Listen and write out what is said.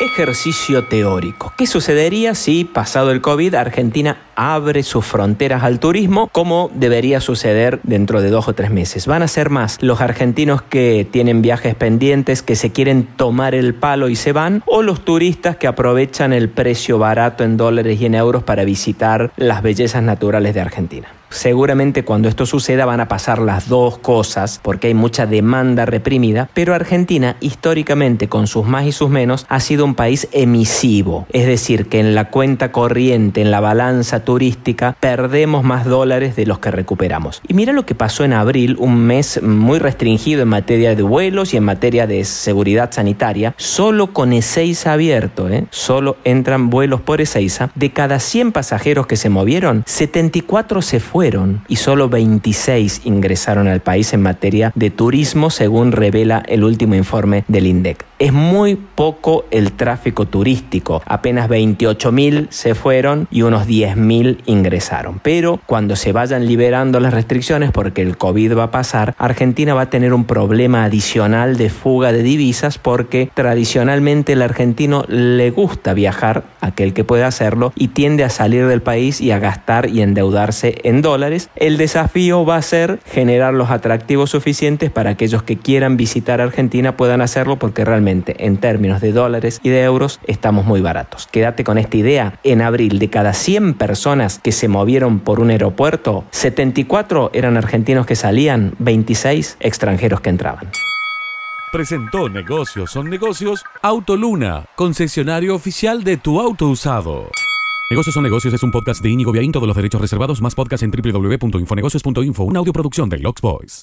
Ejercicio teórico. ¿Qué sucedería si, pasado el COVID, Argentina abre sus fronteras al turismo como debería suceder dentro de dos o tres meses? Van a ser más los argentinos que tienen viajes pendientes, que se quieren tomar el palo y se van, o los turistas que aprovechan el precio barato en dólares y en euros para visitar las bellezas naturales de Argentina. Seguramente cuando esto suceda van a pasar las dos cosas porque hay mucha demanda reprimida, pero Argentina históricamente con sus más y sus menos ha sido un país emisivo, es decir, que en la cuenta corriente, en la balanza turística, perdemos más dólares de los que recuperamos. Y mira lo que pasó en abril, un mes muy restringido en materia de vuelos y en materia de seguridad sanitaria, solo con Ezeiza abierto, ¿eh? solo entran vuelos por Ezeiza, de cada 100 pasajeros que se movieron, 74 se fueron y solo 26 ingresaron al país en materia de turismo, según revela el último informe del INDEC. Es muy poco el tráfico turístico, apenas 28.000 se fueron y unos 10.000 ingresaron. Pero cuando se vayan liberando las restricciones, porque el COVID va a pasar, Argentina va a tener un problema adicional de fuga de divisas porque tradicionalmente el argentino le gusta viajar, aquel que puede hacerlo, y tiende a salir del país y a gastar y endeudarse en dólares. El desafío va a ser generar los atractivos suficientes para aquellos que quieran visitar Argentina puedan hacerlo porque realmente en términos de dólares y de euros estamos muy baratos. Quédate con esta idea. En abril, de cada 100 personas que se movieron por un aeropuerto, 74 eran argentinos que salían, 26 extranjeros que entraban. Presentó Negocios son negocios Autoluna, concesionario oficial de tu auto usado. Negocios son negocios es un podcast de Inigo Viaín, todos los derechos reservados, más podcast en www.infonegocios.info, una audioproducción de Lux Boys.